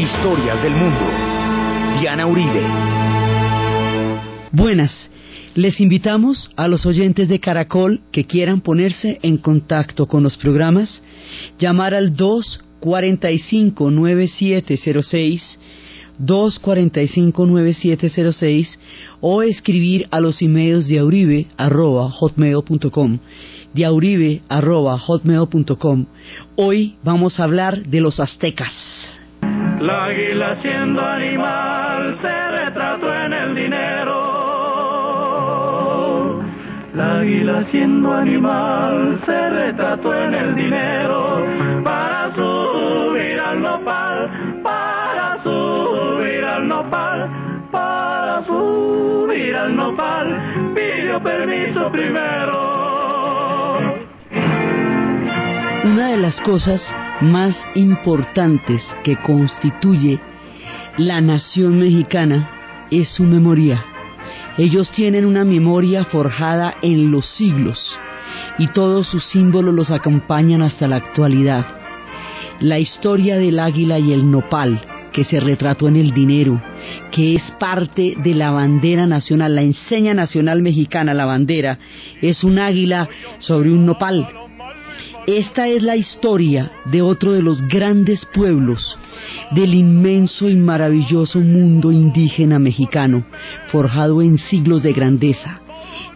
Historias del mundo. Diana Uribe. Buenas. Les invitamos a los oyentes de Caracol que quieran ponerse en contacto con los programas, llamar al 245-9706, 245-9706 o escribir a los emails de auribe arroba hotmail.com de arroba hotmail.com. Hoy vamos a hablar de los aztecas. La águila siendo animal se retrató en el dinero. La águila siendo animal se retrató en el dinero para subir al nopal, para subir al nopal, para subir al nopal, pidió permiso primero. Una de las cosas más importantes que constituye la nación mexicana es su memoria. Ellos tienen una memoria forjada en los siglos y todos sus símbolos los acompañan hasta la actualidad. La historia del águila y el nopal, que se retrató en el dinero, que es parte de la bandera nacional, la enseña nacional mexicana, la bandera, es un águila sobre un nopal esta es la historia de otro de los grandes pueblos del inmenso y maravilloso mundo indígena mexicano, forjado en siglos de grandeza.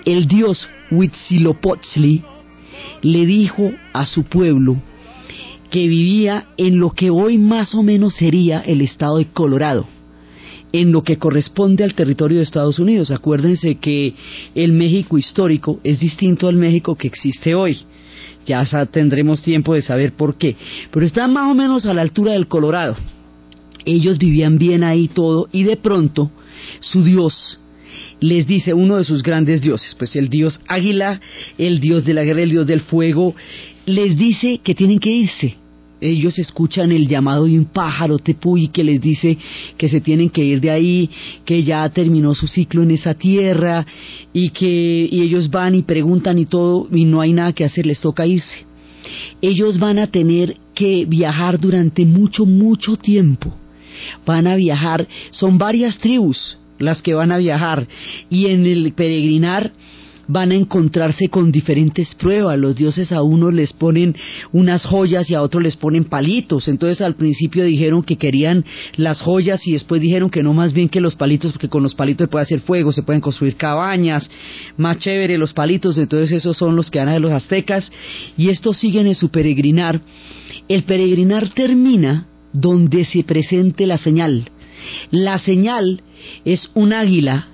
El dios Huitzilopochtli le dijo a su pueblo que vivía en lo que hoy más o menos sería el estado de Colorado, en lo que corresponde al territorio de Estados Unidos. Acuérdense que el México histórico es distinto al México que existe hoy ya tendremos tiempo de saber por qué, pero está más o menos a la altura del Colorado. Ellos vivían bien ahí todo y de pronto su Dios les dice uno de sus grandes dioses, pues el dios águila, el dios de la guerra, el dios del fuego, les dice que tienen que irse, ellos escuchan el llamado de un pájaro tepuy que les dice que se tienen que ir de ahí, que ya terminó su ciclo en esa tierra y que ellos van y preguntan y todo y no hay nada que hacer, les toca irse. Ellos van a tener que viajar durante mucho, mucho tiempo. Van a viajar, son varias tribus las que van a viajar y en el peregrinar van a encontrarse con diferentes pruebas. Los dioses a unos les ponen unas joyas y a otros les ponen palitos. Entonces al principio dijeron que querían las joyas y después dijeron que no más bien que los palitos, porque con los palitos se puede hacer fuego, se pueden construir cabañas, más chévere los palitos. Entonces esos son los que van a los aztecas y estos siguen en su peregrinar. El peregrinar termina donde se presente la señal. La señal es un águila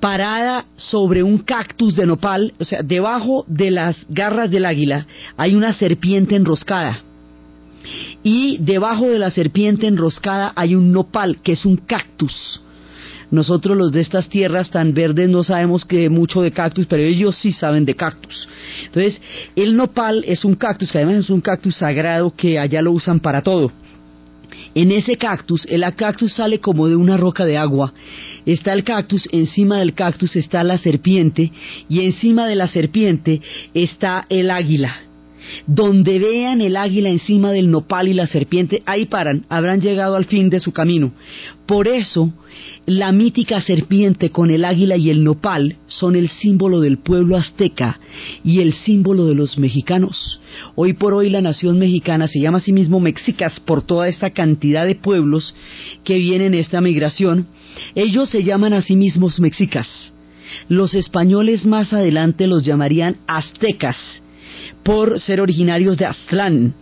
parada sobre un cactus de nopal, o sea, debajo de las garras del águila hay una serpiente enroscada. Y debajo de la serpiente enroscada hay un nopal, que es un cactus. Nosotros los de estas tierras tan verdes no sabemos que mucho de cactus, pero ellos sí saben de cactus. Entonces, el nopal es un cactus, que además es un cactus sagrado que allá lo usan para todo. En ese cactus, el cactus sale como de una roca de agua. Está el cactus, encima del cactus está la serpiente y encima de la serpiente está el águila. Donde vean el águila encima del nopal y la serpiente, ahí paran, habrán llegado al fin de su camino. Por eso, la mítica serpiente con el águila y el nopal son el símbolo del pueblo azteca y el símbolo de los mexicanos. Hoy por hoy la nación mexicana se llama a sí mismo Mexicas por toda esta cantidad de pueblos que vienen en esta migración. Ellos se llaman a sí mismos Mexicas. Los españoles más adelante los llamarían aztecas por ser originarios de Aztlán.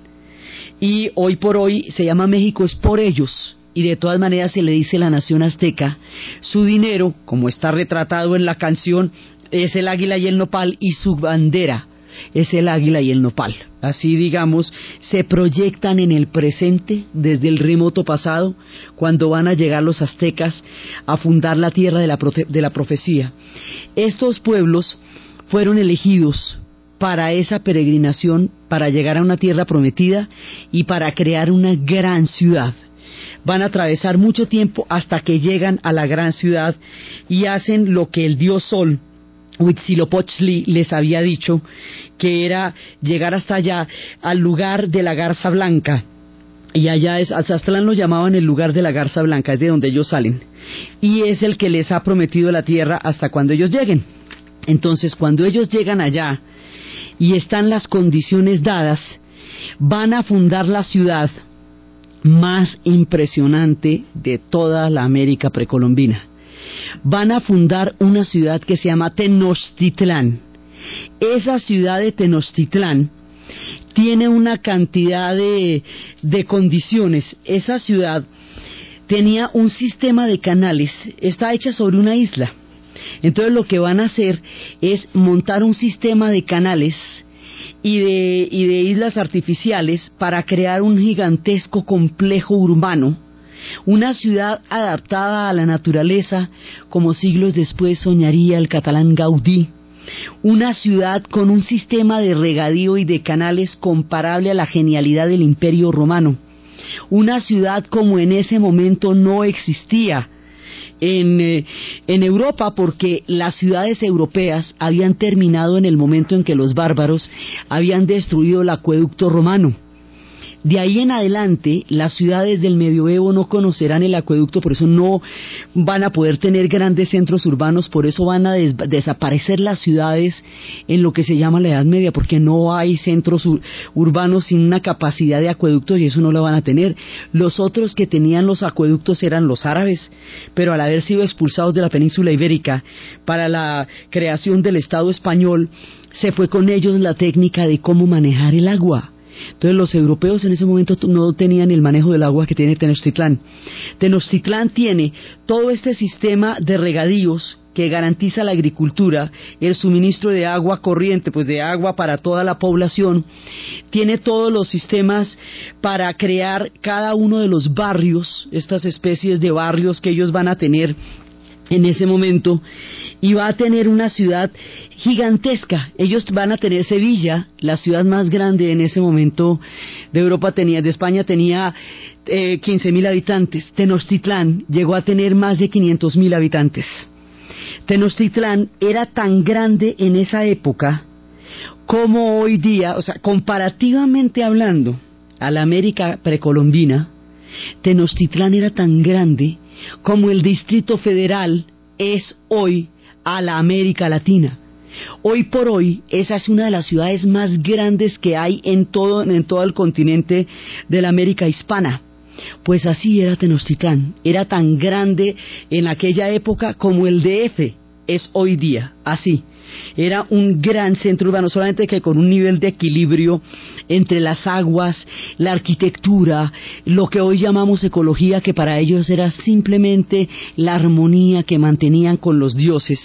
Y hoy por hoy se llama México es por ellos. Y de todas maneras se le dice la nación azteca, su dinero, como está retratado en la canción, es el águila y el nopal y su bandera es el águila y el nopal. Así digamos, se proyectan en el presente desde el remoto pasado, cuando van a llegar los aztecas a fundar la tierra de la, de la profecía. Estos pueblos fueron elegidos para esa peregrinación, para llegar a una tierra prometida y para crear una gran ciudad. Van a atravesar mucho tiempo hasta que llegan a la gran ciudad y hacen lo que el dios Sol, Huitzilopochtli, les había dicho, que era llegar hasta allá, al lugar de la garza blanca, y allá es, Azaztlán lo llamaban el lugar de la garza blanca, es de donde ellos salen, y es el que les ha prometido la tierra hasta cuando ellos lleguen. Entonces, cuando ellos llegan allá y están las condiciones dadas, van a fundar la ciudad más impresionante de toda la América precolombina. Van a fundar una ciudad que se llama Tenochtitlán. Esa ciudad de Tenochtitlán tiene una cantidad de, de condiciones. Esa ciudad tenía un sistema de canales, está hecha sobre una isla. Entonces lo que van a hacer es montar un sistema de canales y de, y de islas artificiales para crear un gigantesco complejo urbano, una ciudad adaptada a la naturaleza como siglos después soñaría el catalán Gaudí, una ciudad con un sistema de regadío y de canales comparable a la genialidad del imperio romano, una ciudad como en ese momento no existía, en, eh, en Europa porque las ciudades europeas habían terminado en el momento en que los bárbaros habían destruido el acueducto romano. De ahí en adelante, las ciudades del medioevo no conocerán el acueducto, por eso no van a poder tener grandes centros urbanos, por eso van a desaparecer las ciudades en lo que se llama la Edad Media, porque no hay centros urbanos sin una capacidad de acueductos y eso no lo van a tener. Los otros que tenían los acueductos eran los árabes, pero al haber sido expulsados de la península ibérica para la creación del Estado español, se fue con ellos la técnica de cómo manejar el agua entonces los europeos en ese momento no tenían el manejo del agua que tiene Tenochtitlán. Tenochtitlán tiene todo este sistema de regadíos que garantiza la agricultura, el suministro de agua corriente, pues de agua para toda la población, tiene todos los sistemas para crear cada uno de los barrios, estas especies de barrios que ellos van a tener en ese momento y va a tener una ciudad gigantesca. Ellos van a tener Sevilla, la ciudad más grande en ese momento de Europa tenía, de España tenía eh, 15.000 habitantes. Tenochtitlán llegó a tener más de 500.000 habitantes. Tenochtitlán era tan grande en esa época como hoy día, o sea, comparativamente hablando a la América precolombina, Tenochtitlán era tan grande como el Distrito Federal es hoy a la América Latina. Hoy por hoy, esa es una de las ciudades más grandes que hay en todo, en todo el continente de la América hispana. Pues así era Tenochtitlán, era tan grande en aquella época como el DF es hoy día, así. Era un gran centro urbano, solamente que con un nivel de equilibrio entre las aguas, la arquitectura, lo que hoy llamamos ecología, que para ellos era simplemente la armonía que mantenían con los dioses.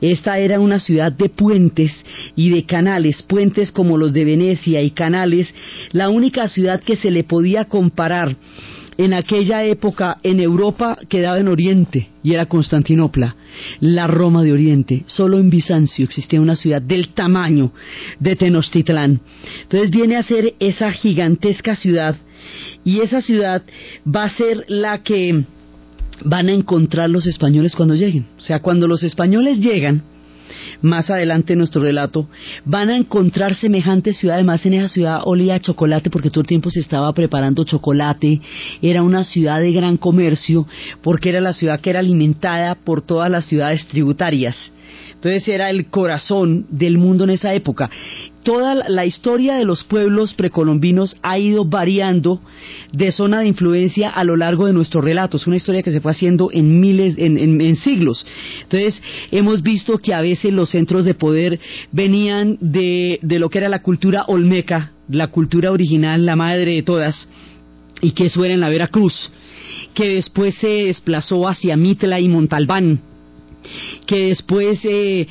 Esta era una ciudad de puentes y de canales, puentes como los de Venecia y canales, la única ciudad que se le podía comparar en aquella época en Europa quedaba en Oriente y era Constantinopla, la Roma de Oriente. Solo en Bizancio existía una ciudad del tamaño de Tenochtitlán. Entonces viene a ser esa gigantesca ciudad y esa ciudad va a ser la que van a encontrar los españoles cuando lleguen. O sea, cuando los españoles llegan, más adelante en nuestro relato, van a encontrar semejante ciudad. Además, en esa ciudad olía chocolate porque todo el tiempo se estaba preparando chocolate. Era una ciudad de gran comercio porque era la ciudad que era alimentada por todas las ciudades tributarias. Entonces era el corazón del mundo en esa época. Toda la historia de los pueblos precolombinos ha ido variando de zona de influencia a lo largo de nuestro relato. Es una historia que se fue haciendo en miles, en, siglos. Entonces hemos visto que a veces los centros de poder venían de, de lo que era la cultura olmeca, la cultura original, la madre de todas, y que eso era en la Veracruz que después se desplazó hacia Mitla y Montalbán, que después eh,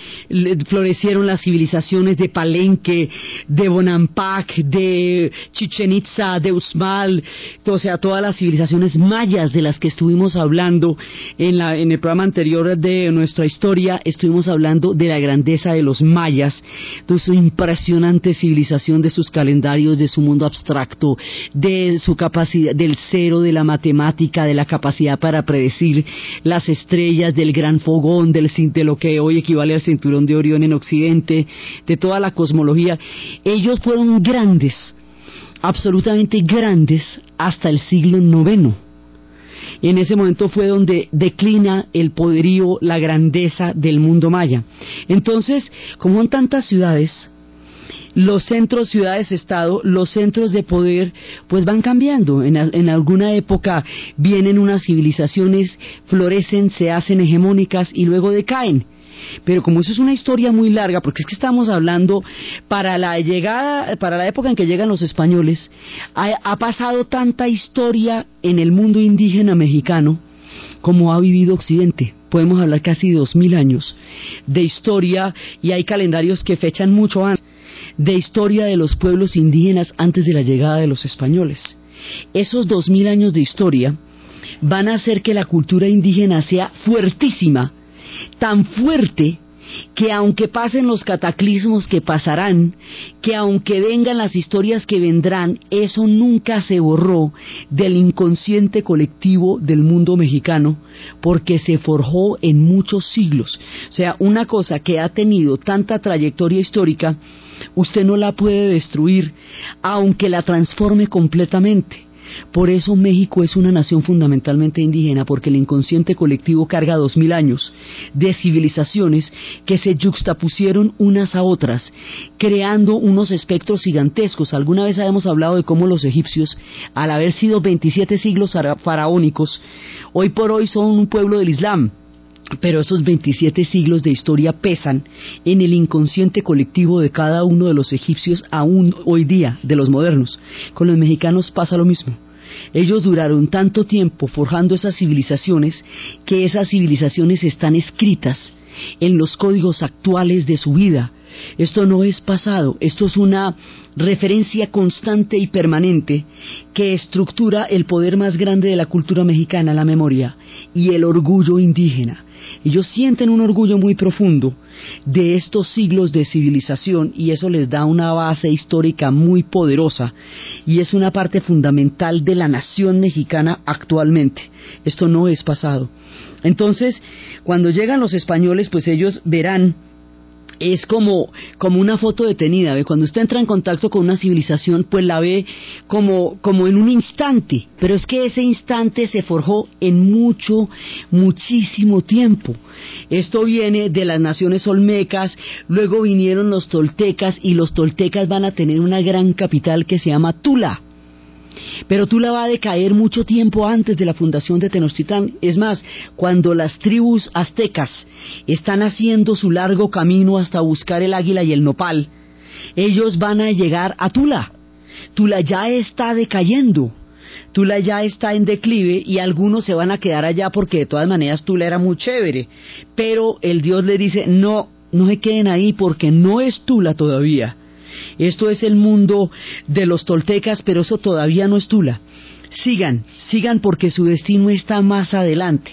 florecieron las civilizaciones de Palenque, de Bonampak, de Chichen Itza, de Usmal, o sea, todas las civilizaciones mayas de las que estuvimos hablando en, la, en el programa anterior de nuestra historia, estuvimos hablando de la grandeza de los mayas, de su impresionante civilización, de sus calendarios, de su mundo abstracto, de su capacidad, del cero, de la matemática, de la capacidad para predecir las estrellas, del gran fogón, de lo que hoy equivale al cinturón de Orión en Occidente, de toda la cosmología. Ellos fueron grandes absolutamente grandes hasta el siglo IX. En ese momento fue donde declina el poderío, la grandeza del mundo maya. Entonces, como en tantas ciudades, los centros ciudades-estado, los centros de poder, pues van cambiando. En, en, alguna época vienen unas civilizaciones, florecen, se hacen hegemónicas y luego decaen. Pero como eso es una historia muy larga, porque es que estamos hablando para la llegada, para la época en que llegan los españoles, ha, ha pasado tanta historia en el mundo indígena mexicano como ha vivido Occidente. Podemos hablar casi dos mil años de historia y hay calendarios que fechan mucho antes de historia de los pueblos indígenas antes de la llegada de los españoles. Esos dos mil años de historia van a hacer que la cultura indígena sea fuertísima tan fuerte que aunque pasen los cataclismos que pasarán, que aunque vengan las historias que vendrán, eso nunca se borró del inconsciente colectivo del mundo mexicano, porque se forjó en muchos siglos. O sea, una cosa que ha tenido tanta trayectoria histórica, usted no la puede destruir, aunque la transforme completamente. Por eso México es una nación fundamentalmente indígena, porque el inconsciente colectivo carga dos mil años de civilizaciones que se yuxtapusieron unas a otras, creando unos espectros gigantescos. Alguna vez habíamos hablado de cómo los egipcios, al haber sido 27 siglos faraónicos, hoy por hoy son un pueblo del Islam. Pero esos 27 siglos de historia pesan en el inconsciente colectivo de cada uno de los egipcios aún hoy día, de los modernos. Con los mexicanos pasa lo mismo. Ellos duraron tanto tiempo forjando esas civilizaciones que esas civilizaciones están escritas en los códigos actuales de su vida. Esto no es pasado, esto es una referencia constante y permanente que estructura el poder más grande de la cultura mexicana, la memoria, y el orgullo indígena. Ellos sienten un orgullo muy profundo de estos siglos de civilización y eso les da una base histórica muy poderosa y es una parte fundamental de la nación mexicana actualmente. Esto no es pasado. Entonces, cuando llegan los españoles, pues ellos verán es como, como una foto detenida. ¿ve? Cuando usted entra en contacto con una civilización, pues la ve como, como en un instante. Pero es que ese instante se forjó en mucho, muchísimo tiempo. Esto viene de las naciones olmecas, luego vinieron los toltecas y los toltecas van a tener una gran capital que se llama Tula. Pero Tula va a decaer mucho tiempo antes de la fundación de Tenochtitlán. Es más, cuando las tribus aztecas están haciendo su largo camino hasta buscar el águila y el nopal, ellos van a llegar a Tula. Tula ya está decayendo. Tula ya está en declive y algunos se van a quedar allá porque de todas maneras Tula era muy chévere. Pero el Dios le dice, no, no se queden ahí porque no es Tula todavía. Esto es el mundo de los toltecas, pero eso todavía no es Tula. Sigan, sigan porque su destino está más adelante.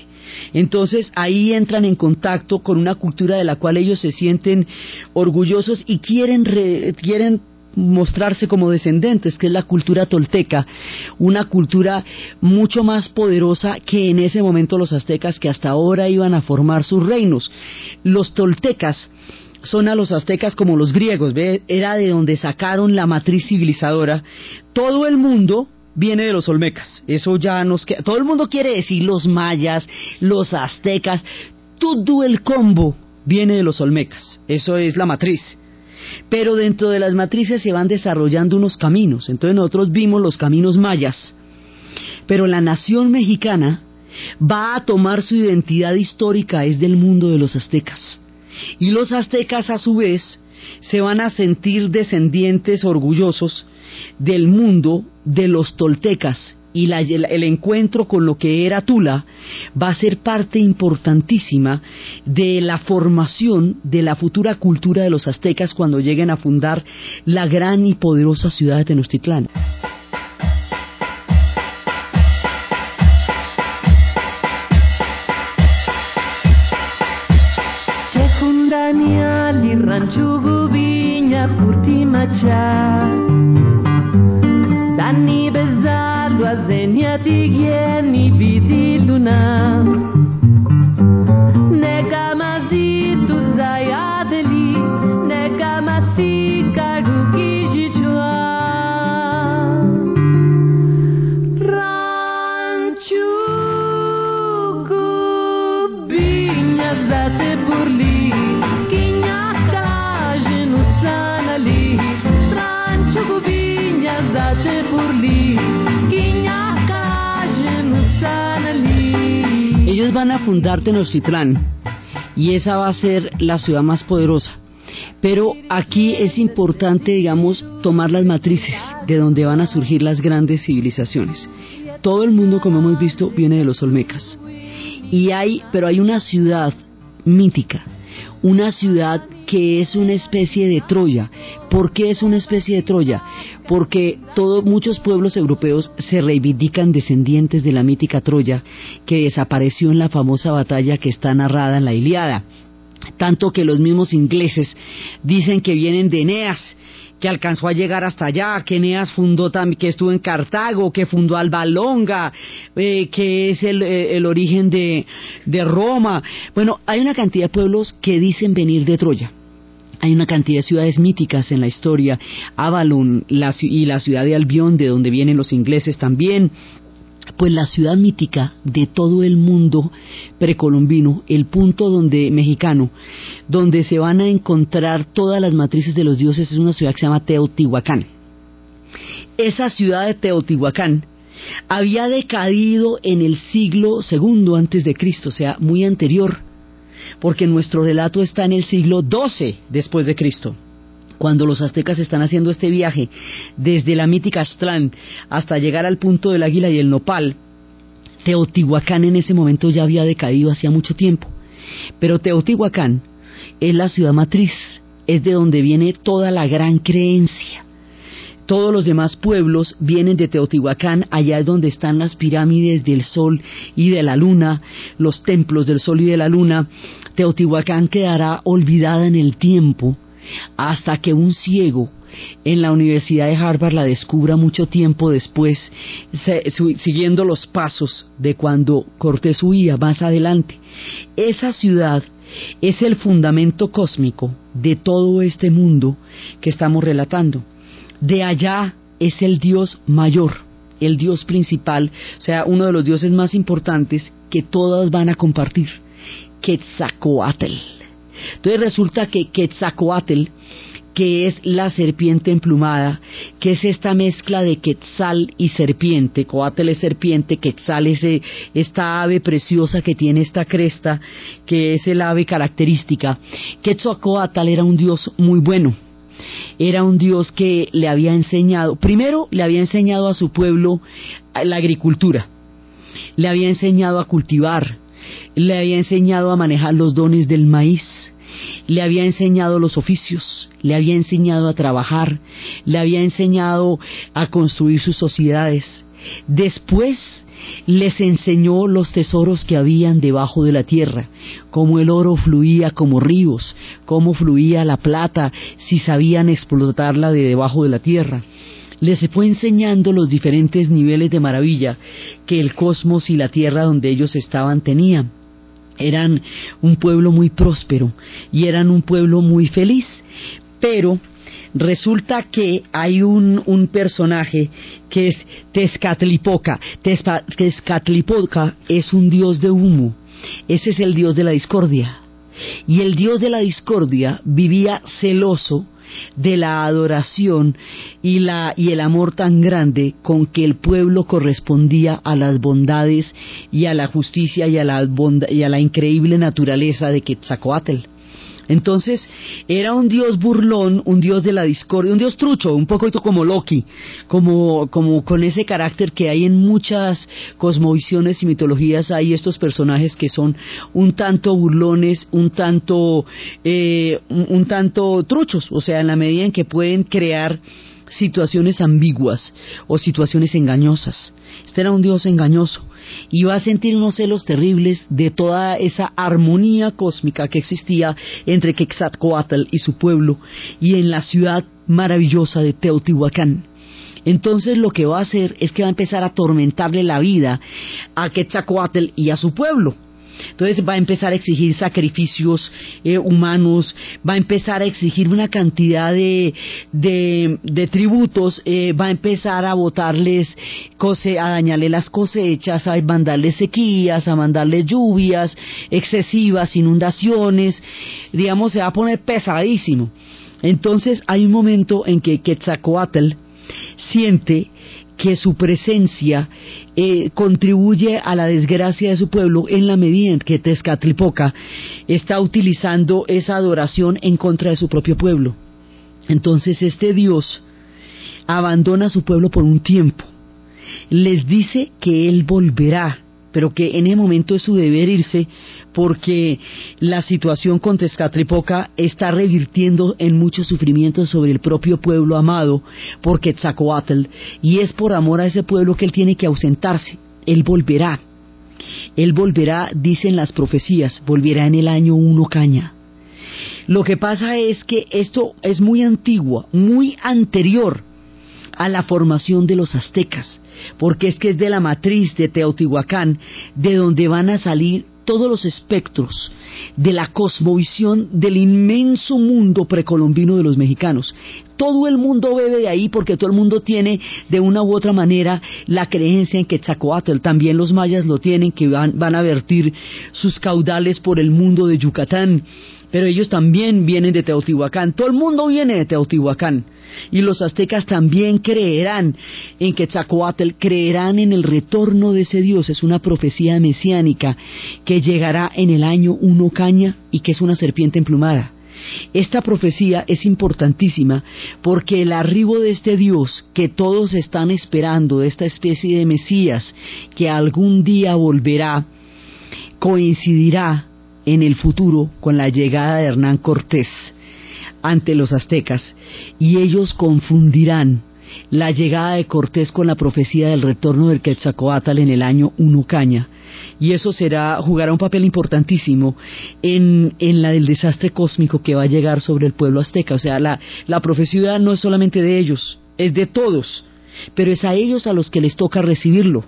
Entonces ahí entran en contacto con una cultura de la cual ellos se sienten orgullosos y quieren, quieren mostrarse como descendentes, que es la cultura tolteca, una cultura mucho más poderosa que en ese momento los aztecas que hasta ahora iban a formar sus reinos. Los toltecas son a los aztecas como los griegos, ¿ve? era de donde sacaron la matriz civilizadora. Todo el mundo viene de los olmecas, eso ya nos queda. Todo el mundo quiere decir los mayas, los aztecas, todo el combo viene de los olmecas, eso es la matriz. Pero dentro de las matrices se van desarrollando unos caminos, entonces nosotros vimos los caminos mayas, pero la nación mexicana va a tomar su identidad histórica es del mundo de los aztecas. Y los aztecas a su vez se van a sentir descendientes orgullosos del mundo de los toltecas y el, encuentro con lo que era Tula va a ser parte importantísima de la formación de la futura cultura de los aztecas cuando lleguen a fundar la gran y poderosa ciudad de Tenochtitlán. 家。Tenochtitlán y esa va a ser la ciudad más poderosa. Pero aquí es importante, digamos, tomar las matrices de donde van a surgir las grandes civilizaciones. Todo el mundo, como hemos visto, viene de los Olmecas. Y hay, pero hay una ciudad mítica, una ciudad que es una especie de Troya. ¿Por qué es una especie de Troya? Porque todos muchos pueblos europeos se reivindican descendientes de la mítica Troya que desapareció en la famosa batalla que está narrada en la Iliada. Tanto que los mismos ingleses dicen que vienen de Eneas que alcanzó a llegar hasta allá, que Eneas fundó también, que estuvo en Cartago, que fundó Alba Longa, eh, que es el, eh, el origen de, de Roma. Bueno, hay una cantidad de pueblos que dicen venir de Troya. Hay una cantidad de ciudades míticas en la historia, Avalon la, y la ciudad de Albión, de donde vienen los ingleses también, pues la ciudad mítica de todo el mundo precolombino, el punto donde mexicano, donde se van a encontrar todas las matrices de los dioses es una ciudad que se llama Teotihuacán. Esa ciudad de Teotihuacán había decadido en el siglo segundo antes de Cristo, o sea, muy anterior, porque nuestro relato está en el siglo XII después de Cristo cuando los aztecas están haciendo este viaje desde la mítica Aztlán hasta llegar al punto del águila y el nopal, Teotihuacán en ese momento ya había decaído hacía mucho tiempo. Pero Teotihuacán es la ciudad matriz, es de donde viene toda la gran creencia. Todos los demás pueblos vienen de Teotihuacán, allá es donde están las pirámides del sol y de la luna, los templos del sol y de la luna. Teotihuacán quedará olvidada en el tiempo hasta que un ciego en la Universidad de Harvard la descubra mucho tiempo después, siguiendo los pasos de cuando Cortés huía más adelante. Esa ciudad es el fundamento cósmico de todo este mundo que estamos relatando. De allá es el Dios mayor, el Dios principal, o sea, uno de los dioses más importantes que todas van a compartir, Quetzalcoatl. Entonces resulta que Quetzalcoatl, que es la serpiente emplumada, que es esta mezcla de quetzal y serpiente, coatl es serpiente, quetzal es eh, esta ave preciosa que tiene esta cresta, que es el ave característica. Quetzalcoatl era un dios muy bueno, era un dios que le había enseñado, primero le había enseñado a su pueblo la agricultura, le había enseñado a cultivar, le había enseñado a manejar los dones del maíz, le había enseñado los oficios, le había enseñado a trabajar, le había enseñado a construir sus sociedades. Después les enseñó los tesoros que habían debajo de la tierra, cómo el oro fluía como ríos, cómo fluía la plata si sabían explotarla de debajo de la tierra les fue enseñando los diferentes niveles de maravilla que el cosmos y la tierra donde ellos estaban tenían. Eran un pueblo muy próspero y eran un pueblo muy feliz, pero resulta que hay un, un personaje que es Tezcatlipoca. Tezcatlipoca es un dios de humo, ese es el dios de la discordia. Y el dios de la discordia vivía celoso de la adoración y, la, y el amor tan grande con que el pueblo correspondía a las bondades y a la justicia y a la, y a la increíble naturaleza de Quetzalcoatl. Entonces era un dios burlón, un dios de la discordia, un dios trucho, un poco como Loki, como, como con ese carácter que hay en muchas cosmovisiones y mitologías, hay estos personajes que son un tanto burlones, un tanto, eh, un tanto truchos, o sea, en la medida en que pueden crear situaciones ambiguas o situaciones engañosas. Este era un Dios engañoso y va a sentir unos celos terribles de toda esa armonía cósmica que existía entre Quetzalcoatl y su pueblo y en la ciudad maravillosa de Teotihuacán. Entonces lo que va a hacer es que va a empezar a atormentarle la vida a Quetzalcoatl y a su pueblo entonces va a empezar a exigir sacrificios eh, humanos, va a empezar a exigir una cantidad de, de, tributos, eh, va a empezar a botarles, a dañarle las cosechas, a mandarles sequías, a mandarles lluvias excesivas, inundaciones, digamos, se va a poner pesadísimo. Entonces hay un momento en que Quetzalcoatl siente que su presencia eh, contribuye a la desgracia de su pueblo en la medida en que Tezcatlipoca está utilizando esa adoración en contra de su propio pueblo. Entonces este Dios abandona a su pueblo por un tiempo, les dice que Él volverá, pero que en ese momento es su deber irse porque la situación con Tezcatlipoca está revirtiendo en muchos sufrimientos sobre el propio pueblo amado por Quetzalcoatl y es por amor a ese pueblo que él tiene que ausentarse. Él volverá. Él volverá, dicen las profecías, volverá en el año uno caña. Lo que pasa es que esto es muy antiguo, muy anterior a la formación de los aztecas, porque es que es de la matriz de Teotihuacán de donde van a salir todos los espectros de la cosmovisión del inmenso mundo precolombino de los mexicanos. Todo el mundo bebe de ahí porque todo el mundo tiene de una u otra manera la creencia en que Quetzalcoatl, también los mayas lo tienen, que van, van a vertir sus caudales por el mundo de Yucatán pero ellos también vienen de Teotihuacán, todo el mundo viene de Teotihuacán. Y los aztecas también creerán en Quetzalcoatl, creerán en el retorno de ese Dios. Es una profecía mesiánica que llegará en el año uno caña y que es una serpiente emplumada. Esta profecía es importantísima porque el arribo de este Dios que todos están esperando, de esta especie de Mesías que algún día volverá, coincidirá en el futuro con la llegada de Hernán Cortés ante los aztecas y ellos confundirán la llegada de Cortés con la profecía del retorno del Quetzalcoatl en el año Uno Caña y eso será jugará un papel importantísimo en, en, la del desastre cósmico que va a llegar sobre el pueblo azteca. O sea la, la profecía no es solamente de ellos es de todos pero es a ellos a los que les toca recibirlo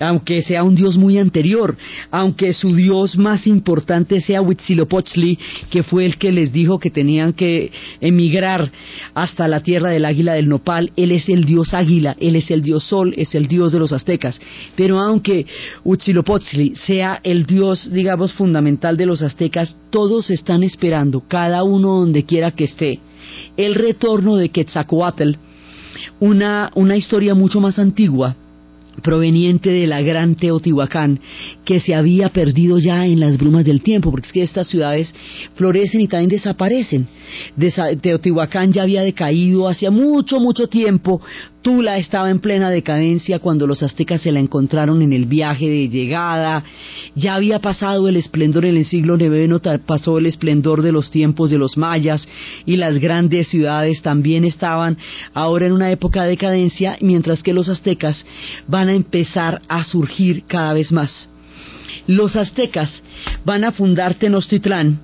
aunque sea un dios muy anterior, aunque su dios más importante sea Huitzilopochtli, que fue el que les dijo que tenían que emigrar hasta la tierra del águila del nopal, él es el dios águila, él es el dios sol, es el dios de los aztecas. Pero aunque Huitzilopochtli sea el dios, digamos, fundamental de los aztecas, todos están esperando, cada uno donde quiera que esté, el retorno de Quetzalcoatl, una, una historia mucho más antigua, proveniente de la gran Teotihuacán, que se había perdido ya en las brumas del tiempo, porque es que estas ciudades florecen y también desaparecen. Teotihuacán ya había decaído hacía mucho, mucho tiempo. Tula estaba en plena decadencia cuando los aztecas se la encontraron en el viaje de llegada. Ya había pasado el esplendor en el siglo IX, pasó el esplendor de los tiempos de los mayas y las grandes ciudades también estaban ahora en una época de decadencia, mientras que los aztecas van a empezar a surgir cada vez más. Los aztecas van a fundar Tenochtitlán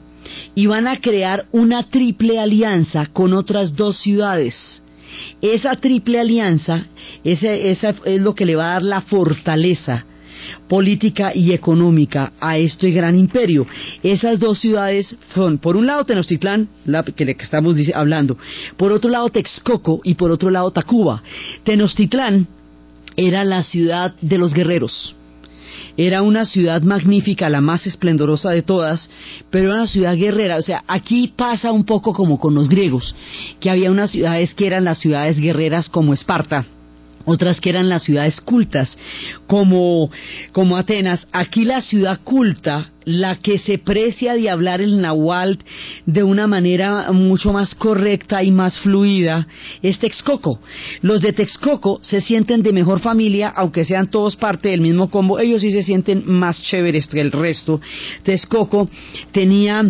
y van a crear una triple alianza con otras dos ciudades. Esa triple alianza esa, es lo que le va a dar la fortaleza política y económica a este gran imperio. Esas dos ciudades son, por un lado, Tenochtitlán, la que, que estamos hablando, por otro lado, Texcoco y por otro lado, Tacuba. Tenochtitlán era la ciudad de los guerreros. Era una ciudad magnífica, la más esplendorosa de todas, pero era una ciudad guerrera. O sea, aquí pasa un poco como con los griegos, que había unas ciudades que eran las ciudades guerreras como Esparta, otras que eran las ciudades cultas, como, como Atenas. Aquí la ciudad culta, la que se precia de hablar el nahuatl de una manera mucho más correcta y más fluida, es Texcoco. Los de Texcoco se sienten de mejor familia, aunque sean todos parte del mismo combo, ellos sí se sienten más chéveres que el resto. Texcoco tenía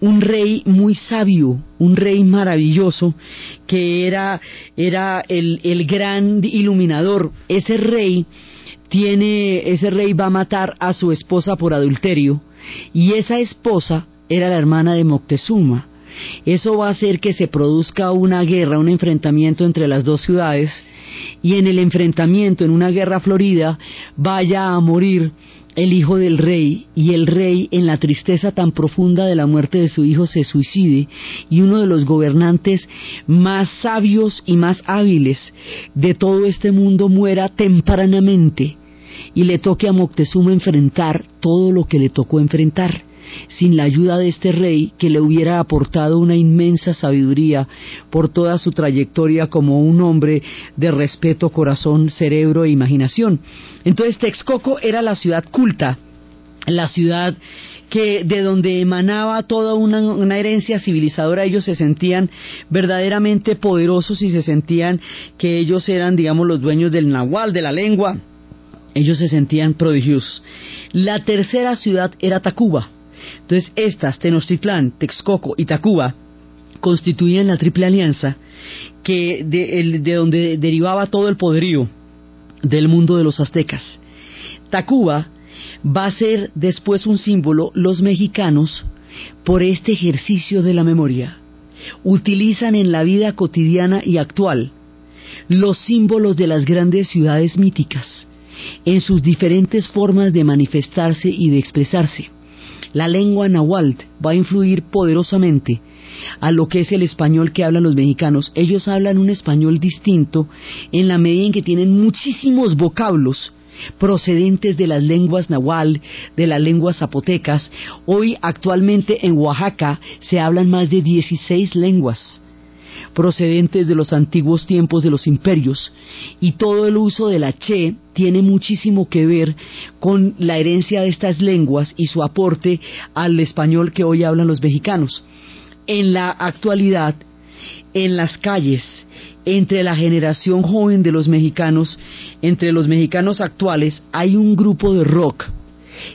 un rey muy sabio, un rey maravilloso, que era, era el, el gran iluminador. Ese rey tiene, ese rey va a matar a su esposa por adulterio, y esa esposa era la hermana de Moctezuma. Eso va a hacer que se produzca una guerra, un enfrentamiento entre las dos ciudades, y en el enfrentamiento, en una guerra florida, vaya a morir el hijo del rey y el rey en la tristeza tan profunda de la muerte de su hijo se suicide y uno de los gobernantes más sabios y más hábiles de todo este mundo muera tempranamente y le toque a Moctezuma enfrentar todo lo que le tocó enfrentar sin la ayuda de este rey que le hubiera aportado una inmensa sabiduría por toda su trayectoria como un hombre de respeto, corazón, cerebro e imaginación. Entonces Texcoco era la ciudad culta, la ciudad que de donde emanaba toda una, herencia civilizadora, ellos se sentían verdaderamente poderosos y se sentían que ellos eran, digamos, los dueños del nahual, de la lengua. Ellos se sentían prodigiosos. La tercera ciudad era Tacuba. Entonces, estas, Tenochtitlán, Texcoco y Tacuba, constituían la triple alianza que de, de donde derivaba todo el poderío del mundo de los aztecas. Tacuba va a ser después un símbolo los mexicanos por este ejercicio de la memoria. Utilizan en la vida cotidiana y actual los símbolos de las grandes ciudades míticas en sus diferentes formas de manifestarse y de expresarse. La lengua náhuatl va a influir poderosamente a lo que es el español que hablan los mexicanos. Ellos hablan un español distinto en la medida en que tienen muchísimos vocablos procedentes de las lenguas nahual, de las lenguas zapotecas. Hoy actualmente en Oaxaca se hablan más de 16 lenguas procedentes de los antiguos tiempos de los imperios y todo el uso de la che tiene muchísimo que ver con la herencia de estas lenguas y su aporte al español que hoy hablan los mexicanos. En la actualidad, en las calles, entre la generación joven de los mexicanos, entre los mexicanos actuales, hay un grupo de rock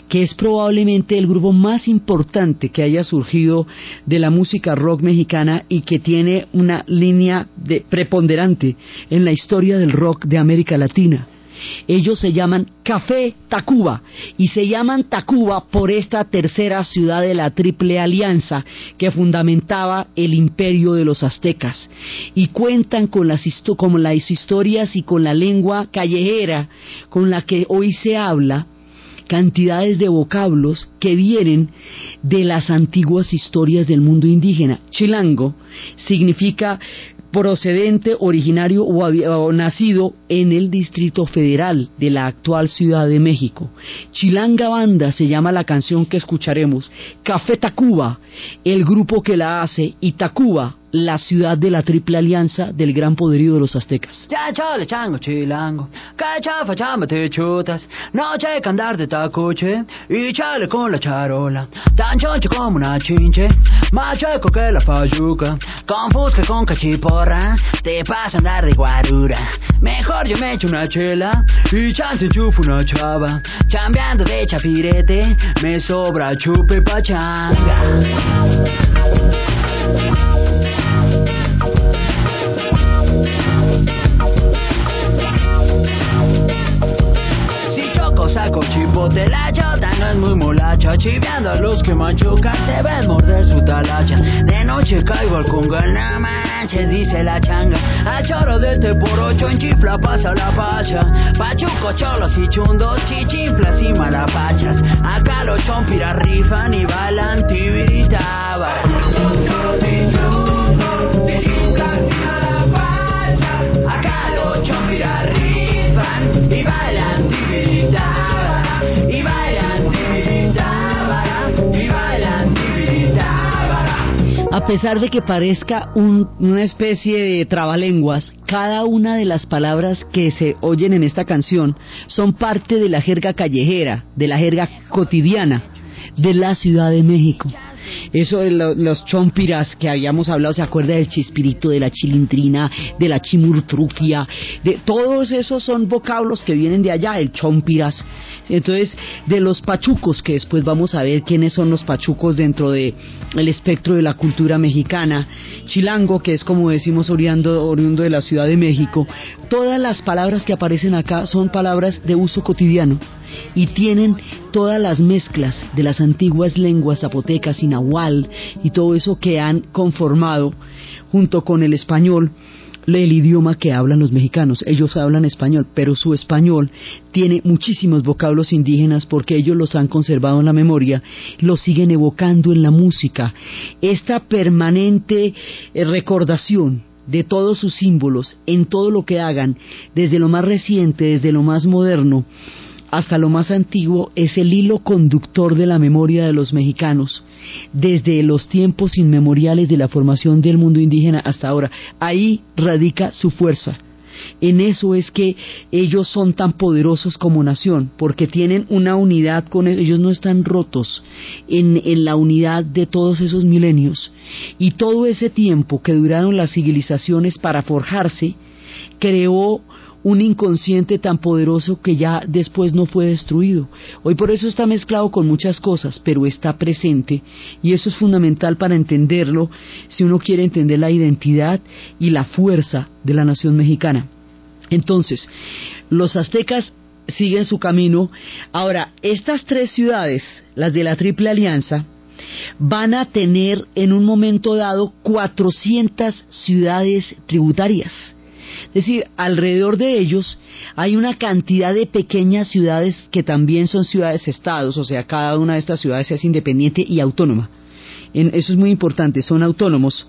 que es probablemente el grupo más importante que haya surgido de la música rock mexicana y que tiene una línea de preponderante en la historia del rock de América Latina. Ellos se llaman Café Tacuba y se llaman Tacuba por esta tercera ciudad de la Triple Alianza que fundamentaba el imperio de los aztecas y cuentan con las, con las historias y con la lengua callejera con la que hoy se habla cantidades de vocablos que vienen de las antiguas historias del mundo indígena. Chilango significa procedente, originario o, nacido en el Distrito Federal de la actual Ciudad de México. Chilanga Banda se llama la canción que escucharemos. Café Tacuba, el grupo que la hace, y Tacuba, la ciudad de la triple alianza del gran poderío de los aztecas. Ya chale chango chilango, cachafa te chutas, noche que andar de tacoche y chale con la charola, tan choncho como una chinche, más chueco que la payuca, con que con cachiporra, te pasa andar de guarura, mejor yo me echo una chela y chance chufo una chava, chambeando de chapirete, me sobra chupe pachanga. saco chipote La chota no es muy molacha Chiveando a los que machucan Se ven morder su talacha. De noche caigo al conga No manches, dice la changa. A choro de este por ocho En chifla pasa la pacha. Pachuco, cholos y chundos Chichinflas y malapachas. Acá los chompiras rifan Y balan tibirita pesar de que parezca una especie de trabalenguas, cada una de las palabras que se oyen en esta canción son parte de la jerga callejera, de la jerga cotidiana de la Ciudad de México. Eso de los chompiras que habíamos hablado, se acuerda del chispirito, de la chilindrina, de la chimurtrufia, de todos esos son vocablos que vienen de allá, el chompiras. Entonces, de los pachucos, que después vamos a ver quiénes son los pachucos dentro de el espectro de la cultura mexicana, chilango, que es como decimos oriundo, oriundo de la Ciudad de México, todas las palabras que aparecen acá son palabras de uso cotidiano y tienen todas las mezclas de las antiguas lenguas zapotecas y nahual y todo eso que han conformado junto con el español el idioma que hablan los mexicanos. Ellos hablan español, pero su español tiene muchísimos vocablos indígenas porque ellos los han conservado en la memoria, los siguen evocando en la música. Esta permanente eh, recordación de todos sus símbolos en todo lo que hagan, desde lo más reciente, desde lo más moderno, hasta lo más antiguo es el hilo conductor de la memoria de los mexicanos, desde los tiempos inmemoriales de la formación del mundo indígena hasta ahora. Ahí radica su fuerza. En eso es que ellos son tan poderosos como nación, porque tienen una unidad con ellos, ellos no están rotos en, en la unidad de todos esos milenios. Y todo ese tiempo que duraron las civilizaciones para forjarse, creó un inconsciente tan poderoso que ya después no fue destruido. Hoy por eso está mezclado con muchas cosas, pero está presente y eso es fundamental para entenderlo si uno quiere entender la identidad y la fuerza de la nación mexicana. Entonces, los aztecas siguen su camino. Ahora, estas tres ciudades, las de la Triple Alianza, van a tener en un momento dado 400 ciudades tributarias es decir, alrededor de ellos hay una cantidad de pequeñas ciudades que también son ciudades-estados, o sea, cada una de estas ciudades es independiente y autónoma. eso es muy importante, son autónomos,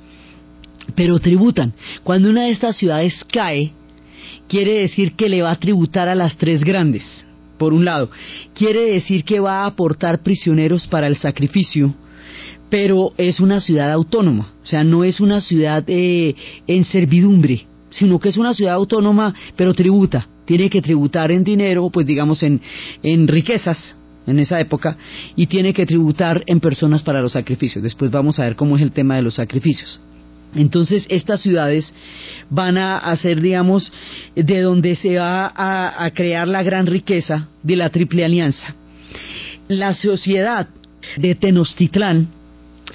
pero tributan. Cuando una de estas ciudades cae, quiere decir que le va a tributar a las tres grandes, por un lado. Quiere decir que va a aportar prisioneros para el sacrificio, pero es una ciudad autónoma, o sea, no es una ciudad eh, en servidumbre, sino que es una ciudad autónoma, pero tributa, tiene que tributar en dinero, pues digamos en, en riquezas en esa época, y tiene que tributar en personas para los sacrificios. Después vamos a ver cómo es el tema de los sacrificios. Entonces, estas ciudades van a hacer, digamos, de donde se va a, a, crear la gran riqueza de la Triple Alianza. La sociedad de Tenochtitlán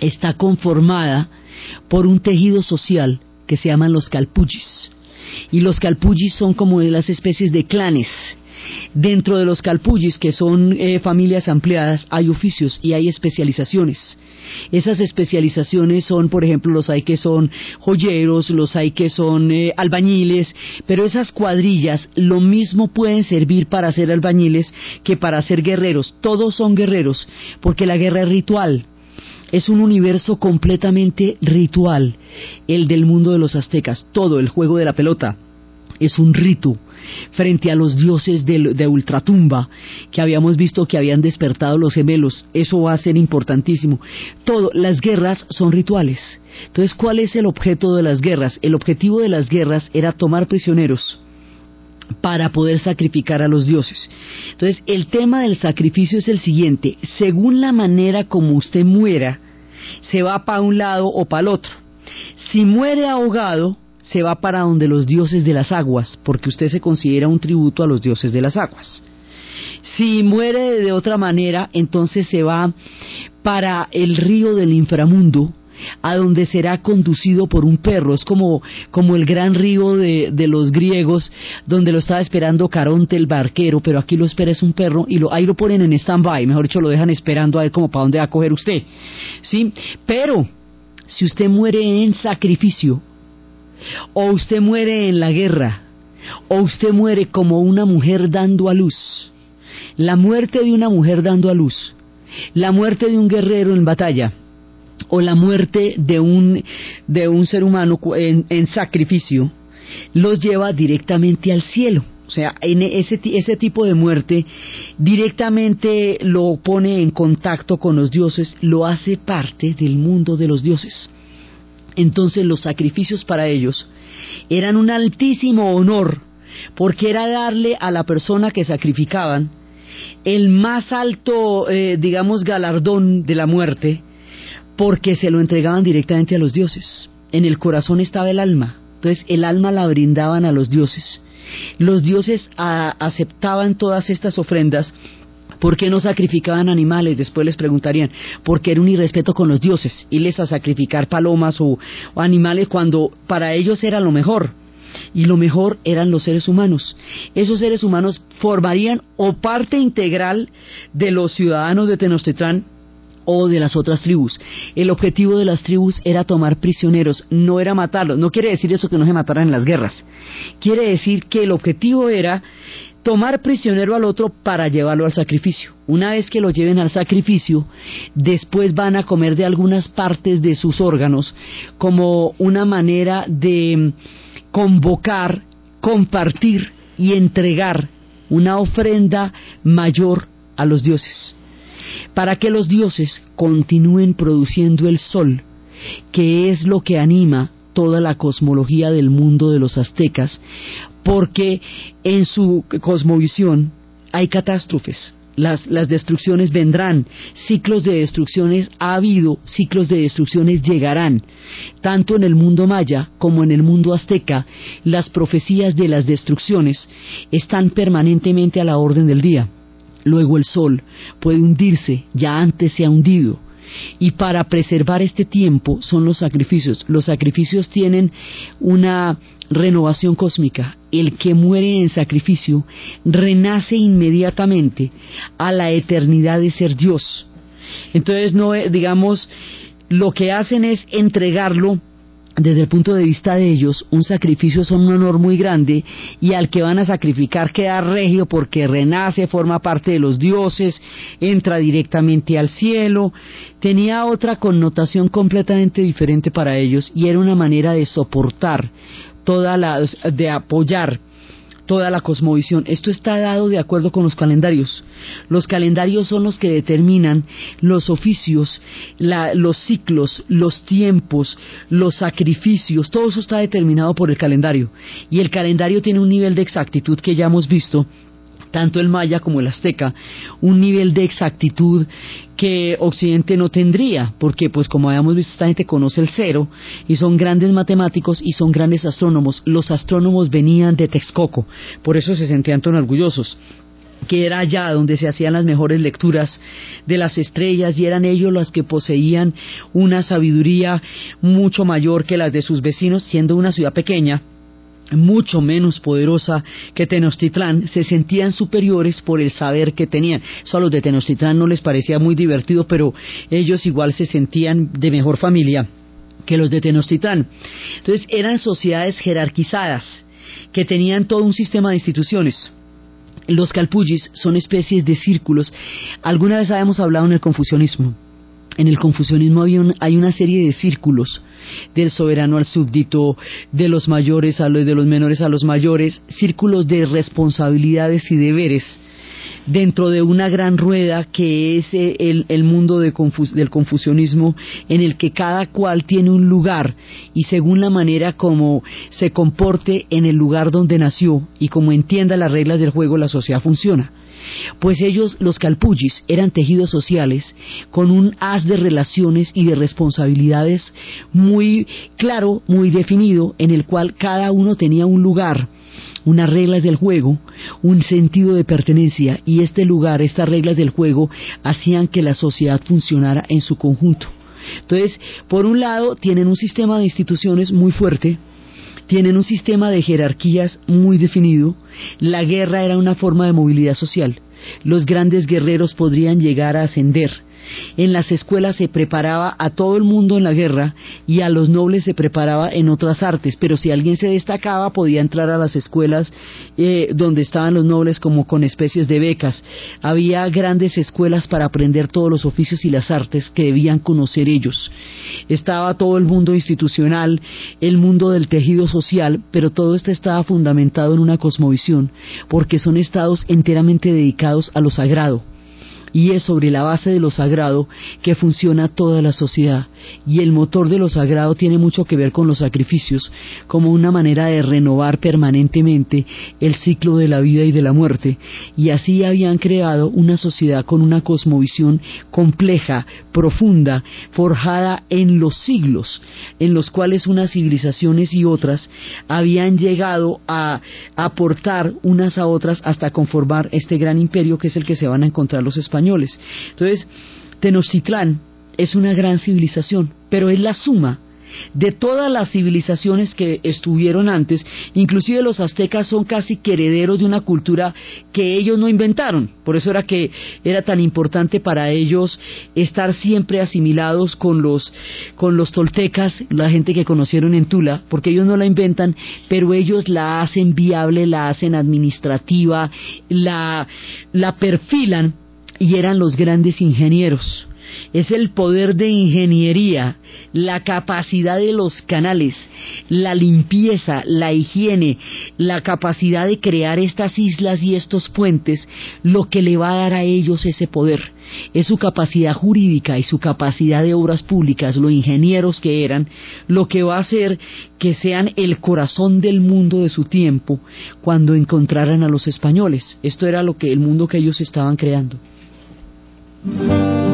está conformada por un tejido social que se llaman los calpullis. Y los calpullis son como las especies de clanes. Dentro de los calpullis, que son eh, familias ampliadas, hay oficios y hay especializaciones. Esas especializaciones son, por ejemplo, los hay que son joyeros, los hay que son eh, albañiles, pero esas cuadrillas lo mismo pueden servir para ser albañiles que para ser guerreros. Todos son guerreros, porque la guerra es ritual es un universo completamente ritual, el del mundo de los aztecas. Todo el juego de la pelota es un rito frente a los dioses de, ultratumba que habíamos visto que habían despertado los gemelos. Eso va a ser importantísimo. Todo, las guerras son rituales. Entonces, ¿cuál es el objeto de las guerras? El objetivo de las guerras era tomar prisioneros para poder sacrificar a los dioses. Entonces, el tema del sacrificio es el siguiente, según la manera como usted muera, se va para un lado o para el otro. Si muere ahogado, se va para donde los dioses de las aguas, porque usted se considera un tributo a los dioses de las aguas. Si muere de otra manera, entonces se va para el río del inframundo, a donde será conducido por un perro. Es como, como el gran río de, de, los griegos, donde lo estaba esperando Caronte el barquero, pero aquí lo espera es un perro y lo, ahí lo ponen en stand-by, mejor dicho, lo dejan esperando a ver como para dónde va a coger usted. ¿Sí? Pero, si usted muere en sacrificio, o usted muere en la guerra, o usted muere como una mujer dando a luz, la muerte de una mujer dando a luz, la muerte de un guerrero en batalla, o la muerte de un, de un ser humano en, en sacrificio los lleva directamente al cielo. O sea, en ese, ese tipo de muerte directamente lo pone en contacto con los dioses, lo hace parte del mundo de los dioses. Entonces los sacrificios para ellos eran un altísimo honor, porque era darle a la persona que sacrificaban el más alto, eh, digamos, galardón de la muerte, porque se lo entregaban directamente a los dioses. En el corazón estaba el alma, entonces el alma la brindaban a los dioses. Los dioses aceptaban todas estas ofrendas ¿Por qué no sacrificaban animales? Después les preguntarían, porque era un irrespeto con los dioses, irles a sacrificar palomas o, o, animales cuando para ellos era lo mejor. Y lo mejor eran los seres humanos. Esos seres humanos formarían o parte integral de los ciudadanos de Tenochtitlán o de las otras tribus. El objetivo de las tribus era tomar prisioneros, no era matarlos. No quiere decir eso que no se mataran en las guerras. Quiere decir que el objetivo era tomar prisionero al otro para llevarlo al sacrificio. Una vez que lo lleven al sacrificio, después van a comer de algunas partes de sus órganos como una manera de convocar, compartir y entregar una ofrenda mayor a los dioses, para que los dioses continúen produciendo el sol, que es lo que anima toda la cosmología del mundo de los aztecas, porque en su cosmovisión hay catástrofes, las, las, destrucciones vendrán, ciclos de destrucciones ha habido, ciclos de destrucciones llegarán. Tanto en el mundo maya como en el mundo azteca, las profecías de las destrucciones están permanentemente a la orden del día. Luego el sol puede hundirse, ya antes se ha hundido, y para preservar este tiempo son los sacrificios. Los sacrificios tienen una renovación cósmica. El que muere en sacrificio renace inmediatamente a la eternidad de ser Dios. Entonces, no, digamos, lo que hacen es entregarlo desde el punto de vista de ellos, un sacrificio es un honor muy grande y al que van a sacrificar queda regio porque renace, forma parte de los dioses, entra directamente al cielo. Tenía otra connotación completamente diferente para ellos y era una manera de soportar toda la, de apoyar toda la cosmovisión. Esto está dado de acuerdo con los calendarios. Los calendarios son los que determinan los oficios, los ciclos, los tiempos, los sacrificios. Todo eso está determinado por el calendario. Y el calendario tiene un nivel de exactitud que ya hemos visto tanto el maya como el azteca, un nivel de exactitud que Occidente no tendría, porque pues como habíamos visto esta gente conoce el cero y son grandes matemáticos y son grandes astrónomos. Los astrónomos venían de Texcoco, por eso se sentían tan orgullosos que era allá donde se hacían las mejores lecturas de las estrellas y eran ellos los que poseían una sabiduría mucho mayor que las de sus vecinos, siendo una ciudad pequeña mucho menos poderosa que Tenochtitlán, se sentían superiores por el saber que tenían. Eso a los de Tenochtitlán no les parecía muy divertido, pero ellos igual se sentían de mejor familia que los de Tenochtitlán. Entonces eran sociedades jerarquizadas que tenían todo un sistema de instituciones. Los calpullis son especies de círculos. Alguna vez habíamos hablado en el confucianismo. En el confucianismo hay una serie de círculos del soberano al súbdito, de los mayores a los de los menores a los mayores, círculos de responsabilidades y deberes dentro de una gran rueda que es eh, el, mundo del confucianismo en el que cada cual tiene un lugar y según la manera como se comporte en el lugar donde nació y como entienda las reglas del juego la sociedad funciona. Pues ellos, los calpullis, eran tejidos sociales con un haz de relaciones y de responsabilidades muy claro, muy definido, en el cual cada uno tenía un lugar, unas reglas del juego, un sentido de pertenencia, y este lugar, estas reglas del juego, hacían que la sociedad funcionara en su conjunto. Entonces, por un lado, tienen un sistema de instituciones muy fuerte, tienen un sistema de jerarquías muy definido. La guerra era una forma de movilidad social. Los grandes guerreros podrían llegar a ascender en las escuelas se preparaba a todo el mundo en la guerra y a los nobles se preparaba en otras artes, pero si alguien se destacaba podía entrar a las escuelas eh, donde estaban los nobles como con especies de becas. Había grandes escuelas para aprender todos los oficios y las artes que debían conocer ellos. Estaba todo el mundo institucional, el mundo del tejido social, pero todo esto estaba fundamentado en una cosmovisión, porque son estados enteramente dedicados a lo sagrado y es sobre la base de lo sagrado que funciona toda la sociedad. Y el motor de lo sagrado tiene mucho que ver con los sacrificios, como una manera de renovar permanentemente el ciclo de la vida y de la muerte. Y así habían creado una sociedad con una cosmovisión compleja, profunda, forjada en los siglos, en los cuales unas civilizaciones y otras habían llegado a aportar unas a otras hasta conformar este gran imperio que es el que se van a encontrar los españoles entonces, Tenochtitlán es una gran civilización, pero es la suma de todas las civilizaciones que estuvieron antes, inclusive los aztecas son casi herederos de una cultura que ellos no inventaron, por eso era que era tan importante para ellos estar siempre asimilados con los con los toltecas, la gente que conocieron en Tula, porque ellos no la inventan, pero ellos la hacen viable, la hacen administrativa, la la perfilan y eran los grandes ingenieros. Es el poder de ingeniería, la capacidad de los canales, la limpieza, la higiene, la capacidad de crear estas islas y estos puentes, lo que le va a dar a ellos ese poder. Es su capacidad jurídica y su capacidad de obras públicas, los ingenieros que eran, lo que va a hacer que sean el corazón del mundo de su tiempo cuando encontraran a los españoles. Esto era lo que el mundo que ellos estaban creando. Thank you.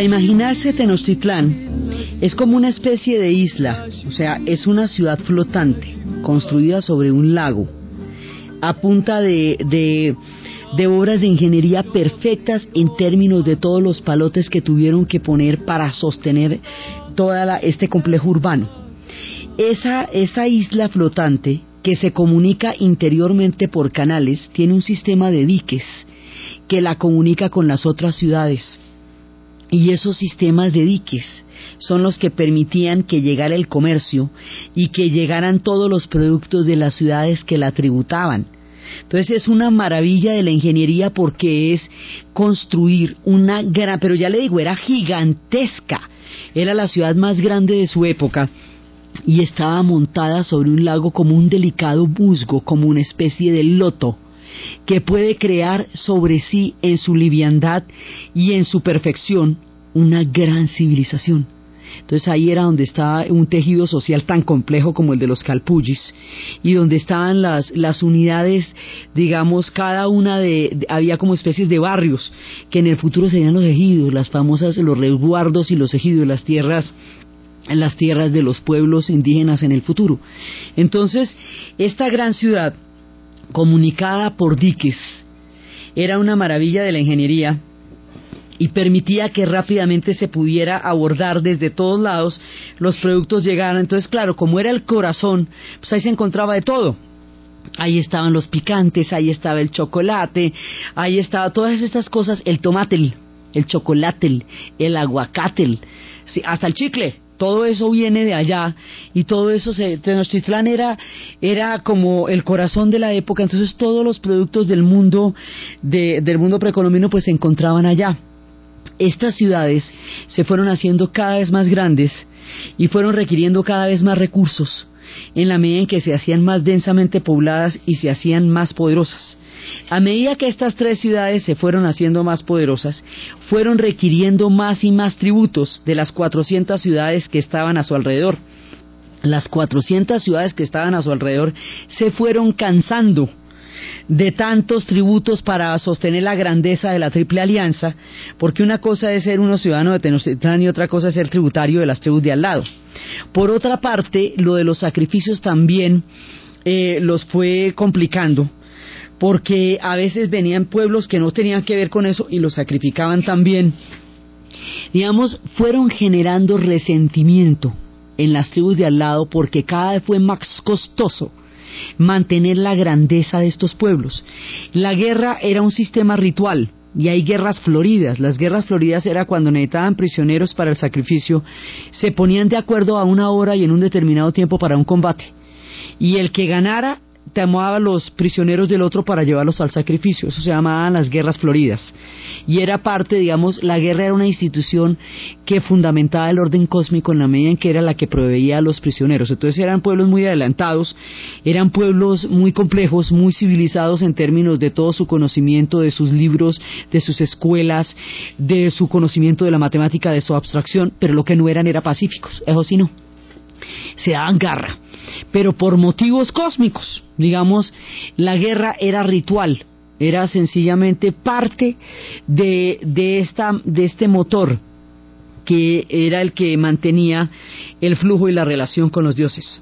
Para imaginarse Tenochtitlán es como una especie de isla, o sea, es una ciudad flotante construida sobre un lago a punta de, de, obras de ingeniería perfectas en términos de todos los palotes que tuvieron que poner para sostener todo este complejo urbano. Esa, esa isla flotante que se comunica interiormente por canales tiene un sistema de diques que la comunica con las otras ciudades. Y esos sistemas de diques son los que permitían que llegara el comercio y que llegaran todos los productos de las ciudades que la tributaban. Entonces es una maravilla de la ingeniería porque es construir una gran, pero ya le digo, era gigantesca. Era la ciudad más grande de su época y estaba montada sobre un lago como un delicado musgo, como una especie de loto que puede crear sobre sí en su liviandad y en su perfección una gran civilización. Entonces ahí era donde estaba un tejido social tan complejo como el de los calpullis y donde estaban las, las unidades, digamos, cada una de, de, había como especies de barrios que en el futuro serían los ejidos, las famosas, los resguardos y los ejidos, las tierras las tierras de los pueblos indígenas en el futuro. Entonces, esta gran ciudad, comunicada por diques, era una maravilla de la ingeniería y permitía que rápidamente se pudiera abordar desde todos lados, los productos llegaran. Entonces, claro, como era el corazón, pues ahí se encontraba de todo. Ahí estaban los picantes, ahí estaba el chocolate, ahí estaba todas estas cosas, el tomate, el chocolate, el aguacate, sí, hasta el chicle, todo eso viene de allá y todo eso se Tenochtitlán era era como el corazón de la época entonces todos los productos del mundo de, del mundo precolombino pues se encontraban allá estas ciudades se fueron haciendo cada vez más grandes y fueron requiriendo cada vez más recursos en la medida en que se hacían más densamente pobladas y se hacían más poderosas. A medida que estas tres ciudades se fueron haciendo más poderosas, fueron requiriendo más y más tributos de las 400 ciudades que estaban a su alrededor. Las 400 ciudades que estaban a su alrededor se fueron cansando de tantos tributos para sostener la grandeza de la Triple Alianza, porque una cosa es ser uno ciudadano de Tenochtitlán y otra cosa es ser tributario de las tribus de al lado. Por otra parte, lo de los sacrificios también eh, los fue complicando, porque a veces venían pueblos que no tenían que ver con eso y los sacrificaban también. Digamos, fueron generando resentimiento en las tribus de al lado porque cada vez fue más costoso mantener la grandeza de estos pueblos. La guerra era un sistema ritual, y hay guerras floridas. Las guerras floridas era cuando necesitaban prisioneros para el sacrificio, se ponían de acuerdo a una hora y en un determinado tiempo para un combate. Y el que ganara tomaba los prisioneros del otro para llevarlos al sacrificio. Eso se llamaban las guerras floridas. Y era parte, digamos, la guerra era una institución que fundamentaba el orden cósmico en la medida en que era la que proveía a los prisioneros. Entonces eran pueblos muy adelantados, eran pueblos muy complejos, muy civilizados en términos de todo su conocimiento, de sus libros, de sus escuelas, de su conocimiento de la matemática, de su abstracción, pero lo que no eran era pacíficos. Eso sí no se daban garra, pero por motivos cósmicos. Digamos, la guerra era ritual, era sencillamente parte de, de, esta, de este motor que era el que mantenía el flujo y la relación con los dioses.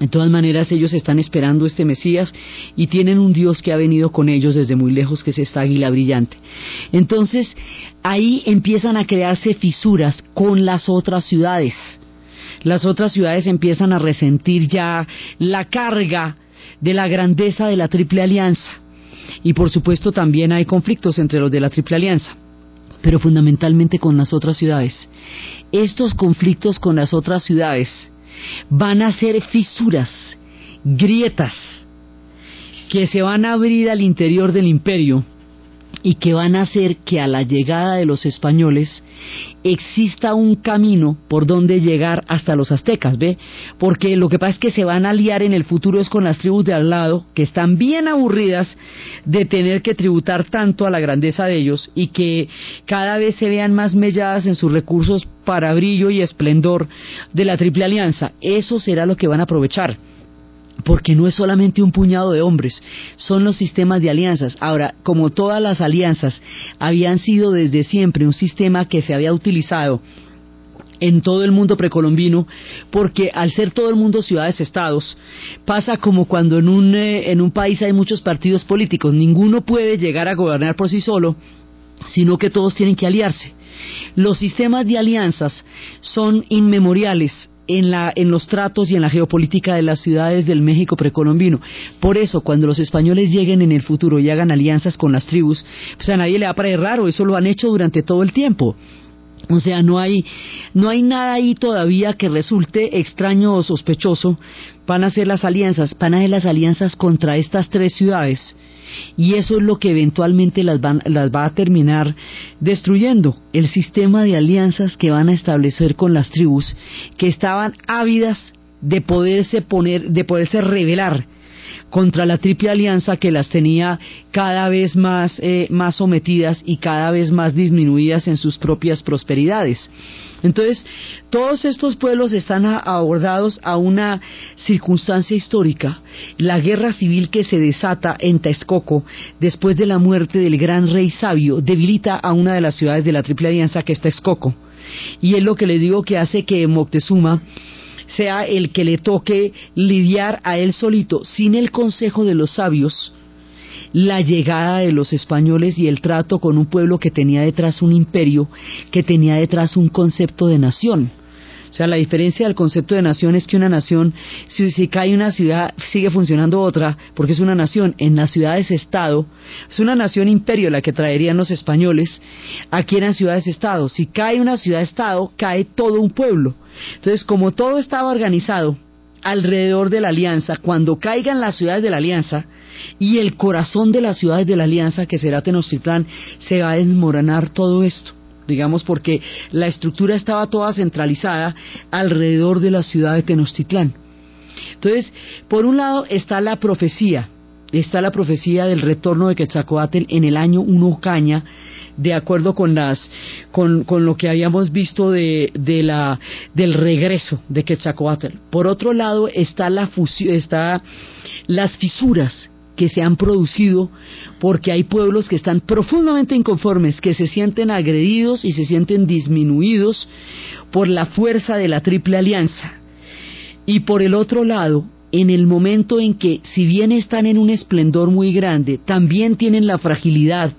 De todas maneras, ellos están esperando este Mesías y tienen un Dios que ha venido con ellos desde muy lejos, que es esta águila brillante. Entonces, ahí empiezan a crearse fisuras con las otras ciudades las otras ciudades empiezan a resentir ya la carga de la grandeza de la Triple Alianza. Y por supuesto también hay conflictos entre los de la Triple Alianza, pero fundamentalmente con las otras ciudades. Estos conflictos con las otras ciudades van a ser fisuras, grietas, que se van a abrir al interior del imperio y que van a hacer que a la llegada de los españoles exista un camino por donde llegar hasta los aztecas, ¿ve? Porque lo que pasa es que se van a aliar en el futuro es con las tribus de al lado, que están bien aburridas de tener que tributar tanto a la grandeza de ellos y que cada vez se vean más melladas en sus recursos para brillo y esplendor de la Triple Alianza. Eso será lo que van a aprovechar porque no es solamente un puñado de hombres, son los sistemas de alianzas. Ahora, como todas las alianzas habían sido desde siempre un sistema que se había utilizado en todo el mundo precolombino, porque al ser todo el mundo ciudades-estados, pasa como cuando en un, eh, en un país hay muchos partidos políticos, ninguno puede llegar a gobernar por sí solo, sino que todos tienen que aliarse. Los sistemas de alianzas son inmemoriales en, la, en los tratos y en la geopolítica de las ciudades del México precolombino. Por eso, cuando los españoles lleguen en el futuro y hagan alianzas con las tribus, pues a nadie le va a parecer raro, eso lo han hecho durante todo el tiempo. O sea, no hay, no hay nada ahí todavía que resulte extraño o sospechoso. Van a hacer las alianzas, van a hacer las alianzas contra estas tres ciudades y eso es lo que eventualmente las, las va a terminar destruyendo, el sistema de alianzas que van a establecer con las tribus que estaban ávidas de poderse poner, de poderse rebelar contra la triple alianza que las tenía cada vez más, eh, más sometidas y cada vez más disminuidas en sus propias prosperidades. Entonces, todos estos pueblos están abordados a una circunstancia histórica, la guerra civil que se desata en Texcoco después de la muerte del gran rey sabio debilita a una de las ciudades de la Triple Alianza que es Texcoco. Y es lo que le digo que hace que Moctezuma sea el que le toque lidiar a él solito, sin el consejo de los sabios, la llegada de los españoles y el trato con un pueblo que tenía detrás un imperio, que tenía detrás un concepto de nación. O sea, la diferencia del concepto de nación es que una nación, si, cae una ciudad, sigue funcionando otra, porque es una nación. En las ciudades-estado, es una nación-imperio la que traerían los españoles. Aquí eran ciudades-estado. Si cae una ciudad-estado, cae todo un pueblo. Entonces, como todo estaba organizado alrededor de la alianza, cuando caigan las ciudades de la alianza y el corazón de las ciudades de la alianza, que será Tenochtitlán, se va a desmoronar todo esto digamos porque la estructura estaba toda centralizada alrededor de la ciudad de Tenochtitlán. Entonces, por un lado está la profecía, está la profecía del retorno de Quetzalcoatl en el año 1 Caña, de acuerdo con las con, con lo que habíamos visto de, de, la del regreso de Quetzalcoatl. Por otro lado está la fusión, está las fisuras que se han producido porque hay pueblos que están profundamente inconformes, que se sienten agredidos y se sienten disminuidos por la fuerza de la triple alianza. Y por el otro lado, en el momento en que, si bien están en un esplendor muy grande, también tienen la fragilidad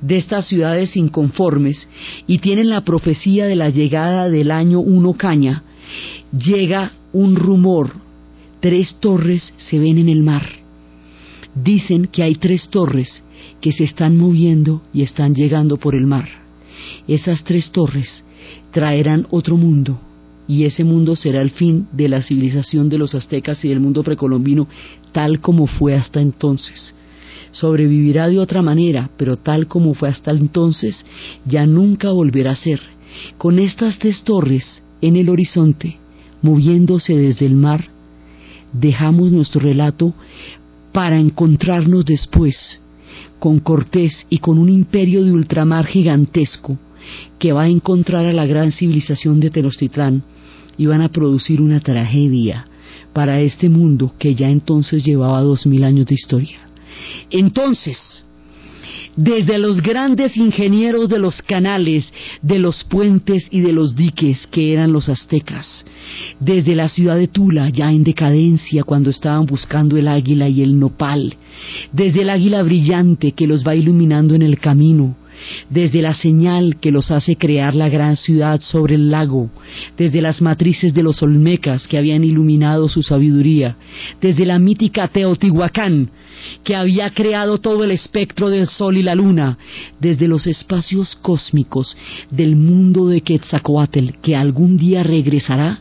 de estas ciudades inconformes y tienen la profecía de la llegada del año uno caña, llega un rumor, tres torres se ven en el mar Dicen que hay tres torres que se están moviendo y están llegando por el mar. Esas tres torres traerán otro mundo y ese mundo será el fin de la civilización de los aztecas y del mundo precolombino tal como fue hasta entonces. Sobrevivirá de otra manera, pero tal como fue hasta entonces, ya nunca volverá a ser. Con estas tres torres en el horizonte, moviéndose desde el mar, dejamos nuestro relato para encontrarnos después con Cortés y con un imperio de ultramar gigantesco que va a encontrar a la gran civilización de Tenochtitlán y van a producir una tragedia para este mundo que ya entonces llevaba dos mil años de historia. Entonces, desde los grandes ingenieros de los canales, de los puentes y de los diques que eran los aztecas, desde la ciudad de Tula, ya en decadencia cuando estaban buscando el águila y el nopal, desde el águila brillante que los va iluminando en el camino, desde la señal que los hace crear la gran ciudad sobre el lago, desde las matrices de los olmecas que habían iluminado su sabiduría, desde la mítica Teotihuacán que había creado todo el espectro del sol y la luna, desde los espacios cósmicos del mundo de Quetzalcoatl que algún día regresará.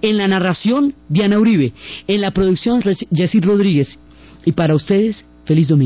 En la narración, Diana Uribe. En la producción, Jessy Rodríguez. Y para ustedes, feliz domingo.